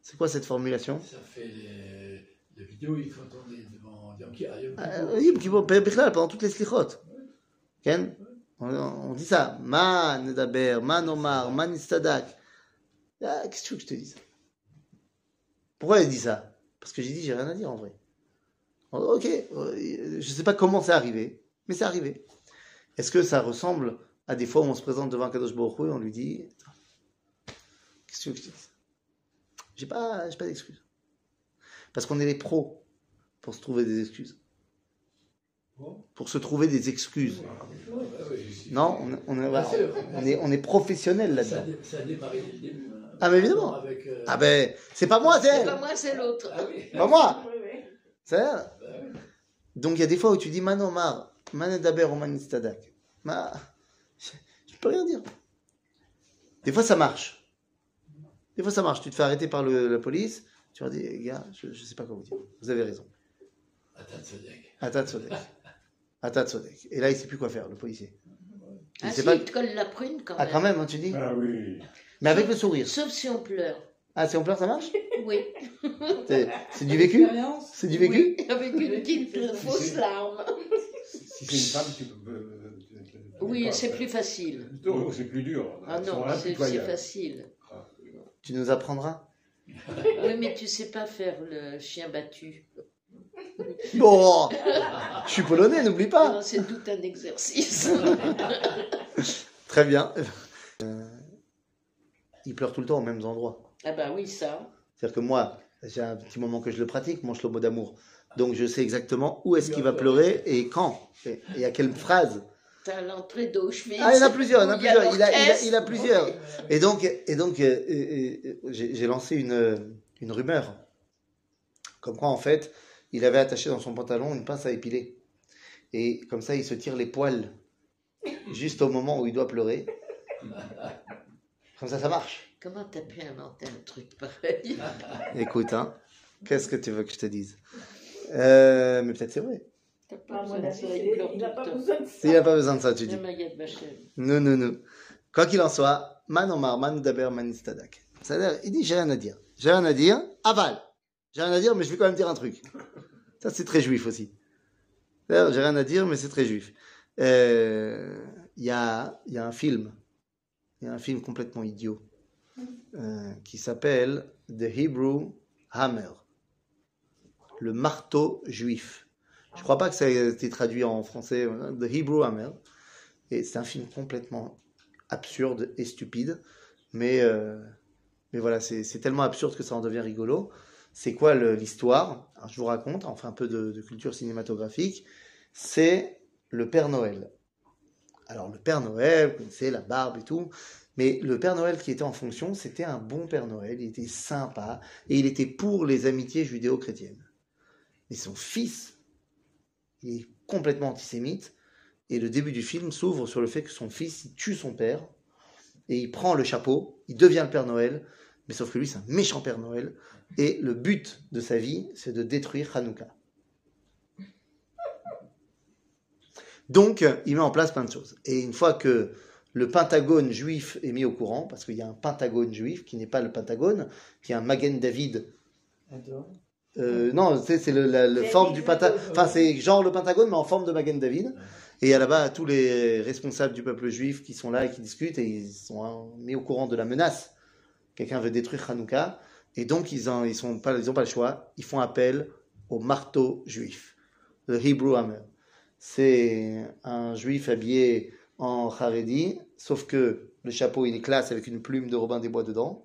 C'est quoi cette formulation? Ça fait les, les vidéos, il faut attendre devant Yom Kippur. Euh, pendant toutes les slichot. Ken? On, on dit ça. Man edaber, man omar, man itztadak. Ah, qu'est-ce que tu veux que je te dise? Pourquoi elle dit ça? Parce que j'ai dit, j'ai rien à dire en vrai. Oh, Ok, euh, je sais pas comment c'est arrivé, mais c'est arrivé. Est-ce que ça ressemble à des fois où on se présente devant Kadosh Baruch et on lui dit Qu'est-ce que tu veux que je te dise? J'ai pas, j'ai pas d'excuses. Parce qu'on est les pros pour se trouver des excuses. Pour se trouver des excuses. Non, on, on, est- on est, on est professionnel Ça, là-dedans. ça a démarré dès le début. hein. Ah, mais évidemment. Avec, euh, Ah ben, c'est pas moi, c'est C'est elle. pas moi, c'est l'autre. Ah oui. Pas moi, Donc il y a des fois où tu dis Manomar, Manedaber ou Manistadak. Ma... Je, je peux rien dire. Des fois ça marche. Des fois ça marche. Tu te fais arrêter par le- la police, tu leur dis, gars, je, je sais pas quoi vous dire. Vous avez raison. Atat Sodek. Atat Sodek. Et là il sait plus quoi faire, le policier. Il Ah sait si, pas- il te colle la prune quand Ah même. quand même, hein, tu dis Ah oui. Mais avec le sourire. Sauf si on pleure. Ah si on pleure ça marche? Oui. C'est du vécu? C'est du vécu? Oui, avec une petite fausse larme. Si c'est une femme, tu peux. euh, tu- Oui, c'est plus facile. C'est plus dur. Ah non, c'est facile. Tu nous apprendras? Oui, mais tu sais pas faire le chien battu. Bon Je suis polonais, n'oublie pas c'est tout un exercice. Très bien. Euh, il pleure tout le temps aux mêmes endroits. Ah bah oui, ça. C'est-à-dire que moi, j'ai un petit moment que je le pratique, mon shlomo d'amour. Donc je sais exactement où est-ce qu'il va pleurer et quand. Et, à quelle phrase. T'as l'entrée d'Auschwitz. Ah, il y en a plusieurs, il y en a plusieurs. Il a, il a- l'orchestre. il a plusieurs. Et donc, et donc euh, euh, euh, j'ai j'ai lancé une, une rumeur. Comme quoi, en fait, il avait attaché dans son pantalon une pince à épiler. Et comme ça, il se tire les poils juste au moment où il doit pleurer. Comme ça, ça marche. Comment t'as pu inventer un truc pareil Écoute, hein, qu'est-ce que tu veux que je te dise? Euh, Mais peut-être c'est vrai. T'as pas À mon besoin de avis, ça, c'est- il n'a pas besoin de Il n'a ça. pas besoin de ça, tu dis. Non, non, non. Quoi qu'il en soit, man omar, man daber, man istadak. C'est-à-dire, il dit, j'ai rien à dire. J'ai rien à dire, aval. J'ai rien à dire, mais je vais quand même dire un truc. Ça, c'est très juif aussi. C'est-à-dire, J'ai rien à dire, mais c'est très juif. Euh, Il y, a, il y a un film, il y a un film complètement idiot, euh, qui s'appelle The Hebrew Hammer. Le marteau juif. Je crois pas que ça a été traduit en français. euh, The Hebrew Hammer. Et c'est un film complètement absurde et stupide. Mais, euh, mais voilà, c'est tellement absurde que ça en devient rigolo. C'est quoi l'histoire? Je vous raconte, enfin un peu de culture cinématographique. C'est le Père Noël. Alors le Père Noël, vous connaissez la barbe et tout, mais le Père Noël qui était en fonction, c'était un bon Père Noël, il était sympa, et il était pour les amitiés judéo-chrétiennes. Mais son fils, il est complètement antisémite, et le début du film s'ouvre sur le fait que son fils, il tue son père, et il prend le chapeau, il devient le Père Noël, mais sauf que lui, c'est un méchant Père Noël, et le but de sa vie, c'est de détruire Hanouka. Donc, il met en place plein de choses. Et une fois que le pentagone juif est mis au courant, parce qu'il y a un pentagone juif qui n'est pas le pentagone, qui est un Magen David. Euh, non, c'est le, la forme du pentagone. Enfin, c'est genre le pentagone, mais en forme de Magen David. Et il y a là-bas tous les responsables du peuple juif qui sont là et qui discutent, et ils sont hein, mis au courant de la menace. Quelqu'un veut détruire Hanouka, et donc ils n'ont ils ils pas le choix. Ils font appel au marteau juif, le Hebrew Hammer. C'est un juif habillé en Haredi, sauf que le chapeau il est classe avec une plume de Robin des Bois dedans,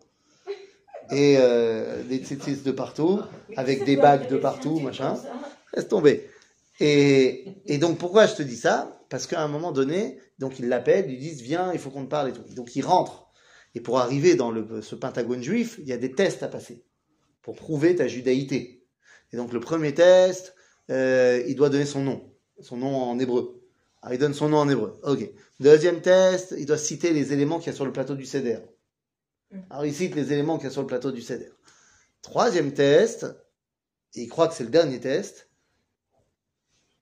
et euh, des tzitzis de partout, avec des bagues de partout, machin. Laisse tomber. Et, et donc pourquoi je te dis ça? Parce qu'à un moment donné, donc ils l'appellent, ils disent viens, il faut qu'on te parle et tout. Donc il rentre. Et pour arriver dans le, ce pentagone juif, il y a des tests à passer pour prouver ta judaïté. Et donc le premier test, euh, il doit donner son nom, son nom en hébreu. Alors il donne son nom en hébreu. Ok. Deuxième test, il doit citer les éléments qu'il y a sur le plateau du Seder. Alors il cite les éléments qu'il y a sur le plateau du Seder. Troisième test, et il croit que c'est le dernier test,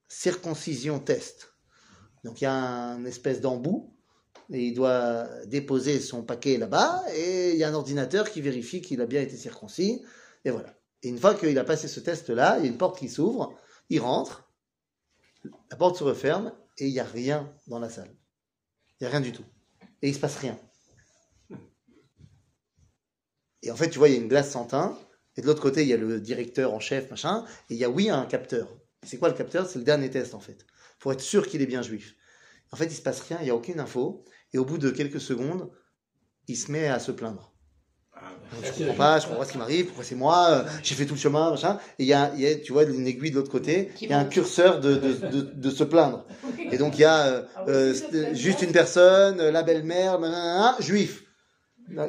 circoncision test. Donc il y a un espèce d'embout, et il doit déposer son paquet là-bas, et il y a un ordinateur qui vérifie qu'il a bien été circoncis, et voilà. Et une fois qu'il a passé ce test-là, il y a une porte qui s'ouvre, il rentre, la porte se referme, et il n'y a rien dans la salle. Il n'y a rien du tout. Et il se passe rien. Et en fait, tu vois, il y a une glace sans teint, et de l'autre côté, il y a le directeur en chef, machin, et il y a, oui, un capteur. C'est quoi le capteur? C'est le dernier test, en fait. Pour être sûr qu'il est bien juif. En fait, il se passe rien, il n'y a aucune info, et au bout de quelques secondes, il se met à se plaindre. Je comprends pas, je comprends pas ce qui m'arrive, pourquoi c'est moi, euh, j'ai fait tout le chemin, machin. Et il y a, il y a, tu vois, une aiguille de l'autre côté, il y a un curseur de, de, de, de se plaindre. Et donc, il y a euh, euh, c'est juste une personne, euh, la belle-mère, juif.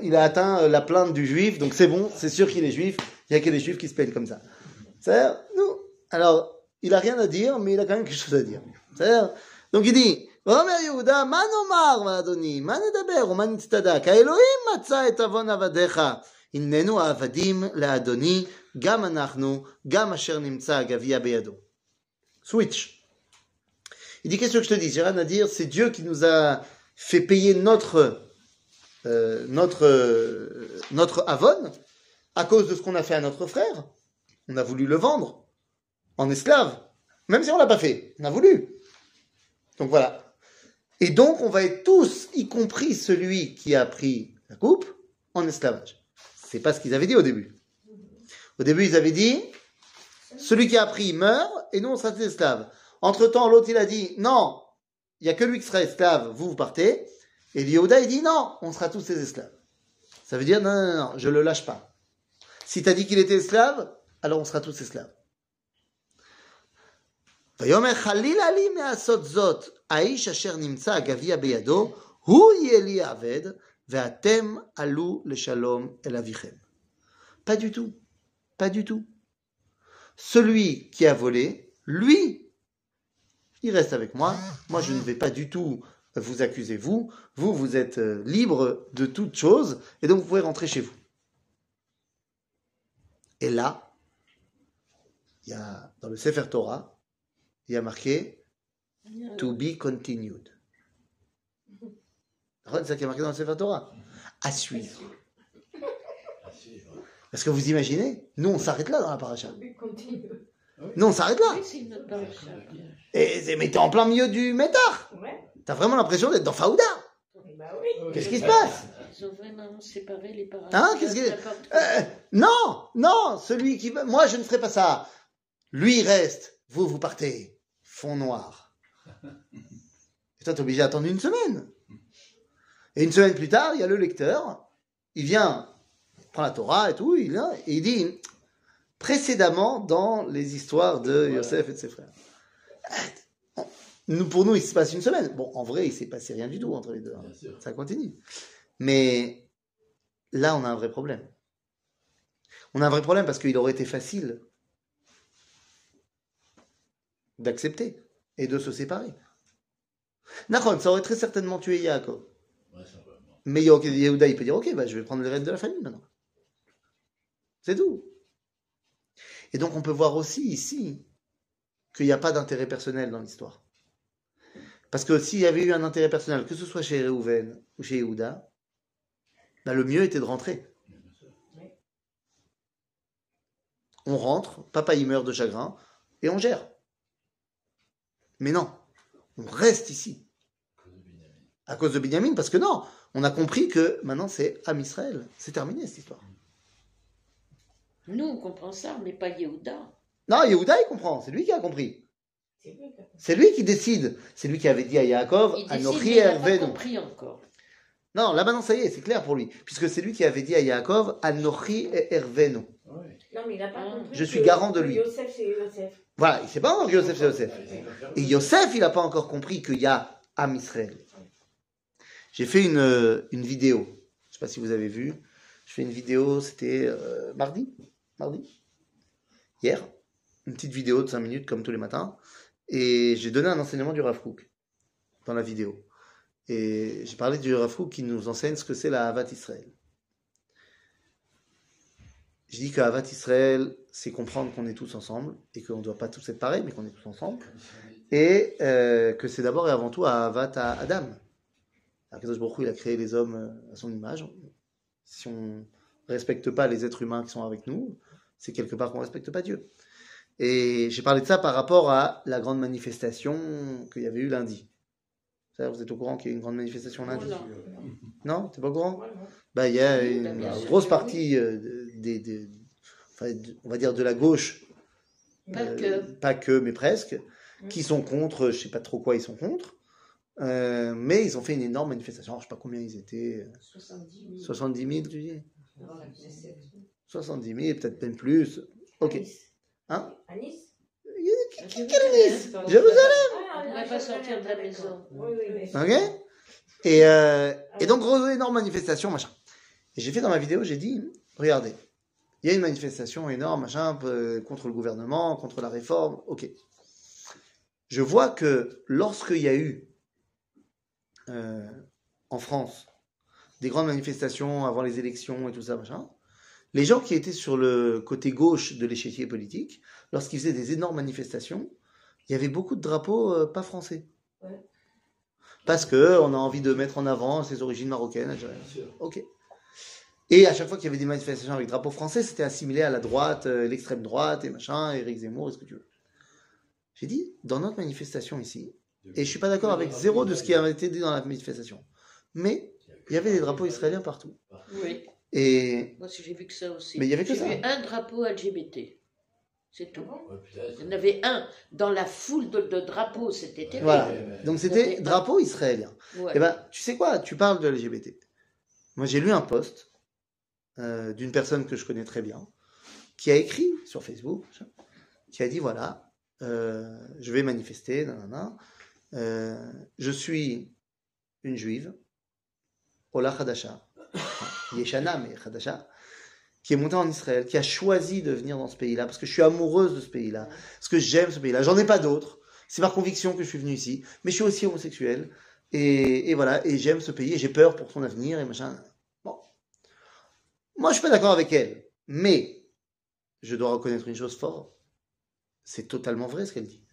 Il a atteint euh, la plainte du juif, donc c'est bon, c'est sûr qu'il est juif. Il y a que les juifs qui se plaignent comme ça. C'est-à-dire, nous, alors, il a rien à dire, mais il a quand même quelque chose à dire. C'est-à-dire, donc il dit, ואומר יהודה, מה נאמר, ואדוני, מה נדבר ומה נצטדק? האלוהים מצא את עוון עבדיך. הננו העבדים לאדוני, גם אנחנו, גם אשר נמצא הגביע בידו. Switch. Il dit, qu'est-ce que je te dis J'ai rien à dire, c'est Dieu qui nous a fait payer notre, euh, notre, euh, notre avon à cause de ce qu'on a fait à notre frère. On a voulu le vendre en esclave, même si on l'a pas fait. On a voulu. Donc voilà. Et donc, on va être tous, y compris celui qui a pris la coupe, en esclavage. C'est pas ce qu'ils avaient dit au début. Au début, ils avaient dit, celui qui a pris meurt, et nous, on sera des esclaves. Entre-temps, l'autre, il a dit, non, il y a que lui qui sera esclave, vous, vous partez. Et Yehuda, il dit, non, on sera tous des esclaves. Ça veut dire, non, non, non, je le lâche pas. Si tu as dit qu'il était esclave, alors on sera tous esclaves. ויאמר חלילה לי מעשות זאת, האיש אשר נמצא הגביע בידו, הוא יהיה לי עבד, ואתם עלו לשלום אל אביכם. Pas du tout. Pas du tout. Celui qui a volé, lui, il reste avec moi. Moi, je ne vais pas du tout vous accuser, vous. Vous, vous êtes euh, libre de toute chose, et donc vous pouvez rentrer chez vous. Et là, il y a, dans le Sefer Torah, il y a marqué To be continued. C'est ça qui est marqué dans le Sefer Torah. À suivre. Parce que vous imaginez, nous on s'arrête là dans la paracha. Nous on s'arrête là. Et mais t'es en plein milieu du métard. Ouais. T'as vraiment l'impression d'être dans Faouda. Bah oui. Qu'est-ce qui se passe? Ils ont vraiment séparé les parachutes. Hein, qu'est-ce que- quoi. Euh, Non, non, celui qui va. Moi je ne ferai pas ça. Lui il reste. Vous, vous partez. Fond noir. Et toi, t'es obligé d'attendre une semaine. Et une semaine plus tard, il y a le lecteur. Il vient, il prend la Torah et tout, il vient, et il dit précédemment dans les histoires de Yosef et de ses frères. Nous, pour nous, il se passe une semaine. Bon, en vrai, il s'est passé rien du tout entre les deux. hein. Ça continue. Mais là, on a un vrai problème. On a un vrai problème parce qu'il aurait été facile d'accepter et de se séparer. Nahon, ça aurait très certainement tué Yaakov. Ouais. Mais Yehuda, il peut dire, ok, bah, je vais prendre les rênes de la famille maintenant. C'est tout. Et donc, on peut voir aussi ici qu'il n'y a pas d'intérêt personnel dans l'histoire. Parce que s'il y avait eu un intérêt personnel, que ce soit chez Reuven ou chez Yehuda, bah, le mieux était de rentrer. On rentre, papa il meurt de chagrin, et on gère. Mais non, on reste ici Cause de Binyamin. à cause de Binyamin, parce que non, on a compris que maintenant c'est Am Israël. C'est terminé cette histoire. Nous, on comprend ça, mais pas Yehuda. Non, Yehuda il comprend, c'est lui qui a compris. C'est lui qui a- C'est lui qui décide. C'est lui qui avait dit à Yaakov, Il décide, Anochi mais il Hervenu. compris encore. Non, là maintenant ça y est, c'est clair pour lui. Puisque c'est lui qui avait dit à Yaakov, Anochi Hervenu. Ouais. Non, mais il n'a pas Ah. compris. Je suis garant de lui. Yosef, c'est Yosef. Voilà, il sait pas encore que Yosef c'est Yosef. Et Yosef, il n'a pas encore compris qu'il y a Am Israël. J'ai fait une, euh, une vidéo. Je ne sais pas si vous avez vu. Je fais une vidéo, c'était euh, mardi. Mardi Hier. Une petite vidéo de 5 minutes, comme tous les matins. Et j'ai donné un enseignement du Rav dans la vidéo. Et j'ai parlé du Rav qui nous enseigne ce que c'est la Havat Israël. Je dis que Havat Israël, c'est comprendre qu'on est tous ensemble et qu'on ne doit pas tous être pareils, mais qu'on est tous ensemble et euh, que c'est d'abord et avant tout à Avat à Adam. Akadosh Baruch il a créé les hommes euh, à son image. Si on respecte pas les êtres humains qui sont avec nous, c'est quelque part qu'on respecte pas Dieu. Et j'ai parlé de ça par rapport à la grande manifestation qu'il y avait eu lundi. Vous êtes au courant qu'il y a eu une grande manifestation lundi? Voilà. Non, t'es pas au courant? Non. bah, il y a une grosse partie euh, des, des- enfin, de- on va dire de la gauche, Pas euh, que. pas que, mais presque, Mm. qui sont contre, je sais pas trop quoi ils sont contre, euh, mais ils ont fait une énorme manifestation. Alors, je sais pas combien ils étaient, euh, 70 000. 70 000, tu dis? Devant la Knesset. 70 000, peut-être même plus. Ok. À Nice. Hein? À Nice? Quelle Nice? Jérusalem Ah, On ne ah, va pas sortir de la maison. Oui, oui, mais Ok et, euh, et donc, gros, énorme manifestation, machin. Et j'ai fait dans ma vidéo, j'ai dit, regardez, il y a une manifestation énorme, machin, contre le gouvernement, contre la réforme, ok. Je vois que lorsqu'il y a eu, euh, en France, des grandes manifestations avant les élections et tout ça, machin, les gens qui étaient sur le côté gauche de l'échiquier politique, lorsqu'ils faisaient des énormes manifestations, il y avait beaucoup de drapeaux euh, pas français. Ouais. Parce que on a envie de mettre en avant ses origines marocaines, algériennes. Bien sûr. Ok. Et à chaque fois qu'il y avait des manifestations avec drapeau français, c'était assimilé à la droite, euh, l'extrême droite et machin, Éric Zemmour, et ce que tu veux? J'ai dit, dans notre manifestation ici, et je suis pas d'accord avec zéro de ce qui a été dit dans la manifestation, mais il y avait des drapeaux israéliens partout. Oui, Et moi j'ai vu que ça aussi. Mais il y avait que J'ai ça. vu un drapeau LGBT. C'est tout. Il y en avait un dans la foule de, de drapeaux, c'était terrible. voilà. Donc c'était drapeau israélien. Ouais. Eh ben, tu sais quoi? Tu parles de LGBT. Moi, j'ai lu un post euh, d'une personne que je connais très bien, qui a écrit sur Facebook, qui a dit voilà, euh, je vais manifester, euh, je suis une juive, Ola Hadasha, Yeshana, mais Hadasha, qui est montée en Israël, qui a choisi de venir dans ce pays-là, parce que je suis amoureuse de ce pays-là, parce que j'aime ce pays-là. J'en ai pas d'autres. C'est par conviction que je suis venu ici, mais je suis aussi homosexuel. Et, et voilà, et j'aime ce pays, et j'ai peur pour son avenir, et machin. Moi, je suis pas d'accord avec elle, mais je dois reconnaître une chose forte. C'est totalement vrai ce qu'elle dit.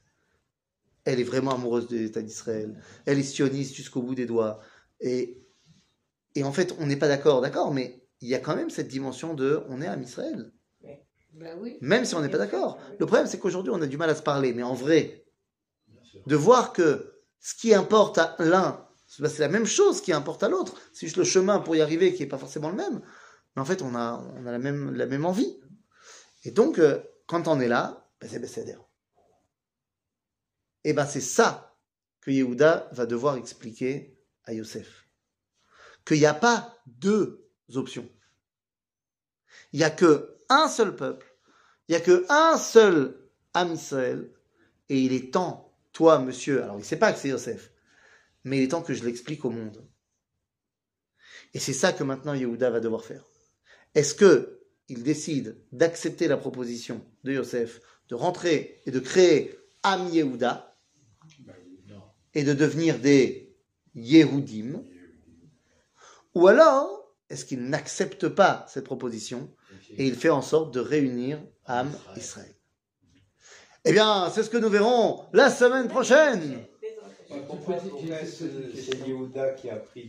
Elle est vraiment amoureuse de l'État d'Israël. Elle est sioniste jusqu'au bout des doigts. Et, et en fait, on n'est pas d'accord, d'accord, mais il y a quand même cette dimension de on est à Israël. Ben oui. Même si on n'est pas d'accord. Le problème, c'est qu'aujourd'hui, on a du mal à se parler. Mais en vrai, de voir que ce qui importe à l'un, c'est c'est la même chose qui importe à l'autre. C'est juste le chemin pour y arriver qui n'est pas forcément le même. Mais en fait, on a, la, même, envie. Et donc, euh, quand on est là, ben, c'est Besséder. Et ben c'est ça que Yehuda va devoir expliquer à Yosef. Qu'il n'y a pas deux options. Il n'y a que un seul peuple. Il n'y a que un seul Am Israël. Et il est temps toi, monsieur, alors il ne sait pas que c'est Yosef, mais il est temps que je l'explique au monde. Et c'est ça que maintenant Yehuda va devoir faire. Est-ce que il décide d'accepter la proposition de Yosef de rentrer et de créer Am Yehuda et de devenir des Yehudim? Ou alors, est-ce qu'il n'accepte pas cette proposition et il fait en sorte de réunir Am Israël? Eh bien, c'est ce que nous verrons la semaine prochaine. Désolé. Pourquoi, pourquoi c'est c'est Yehuda qui a pris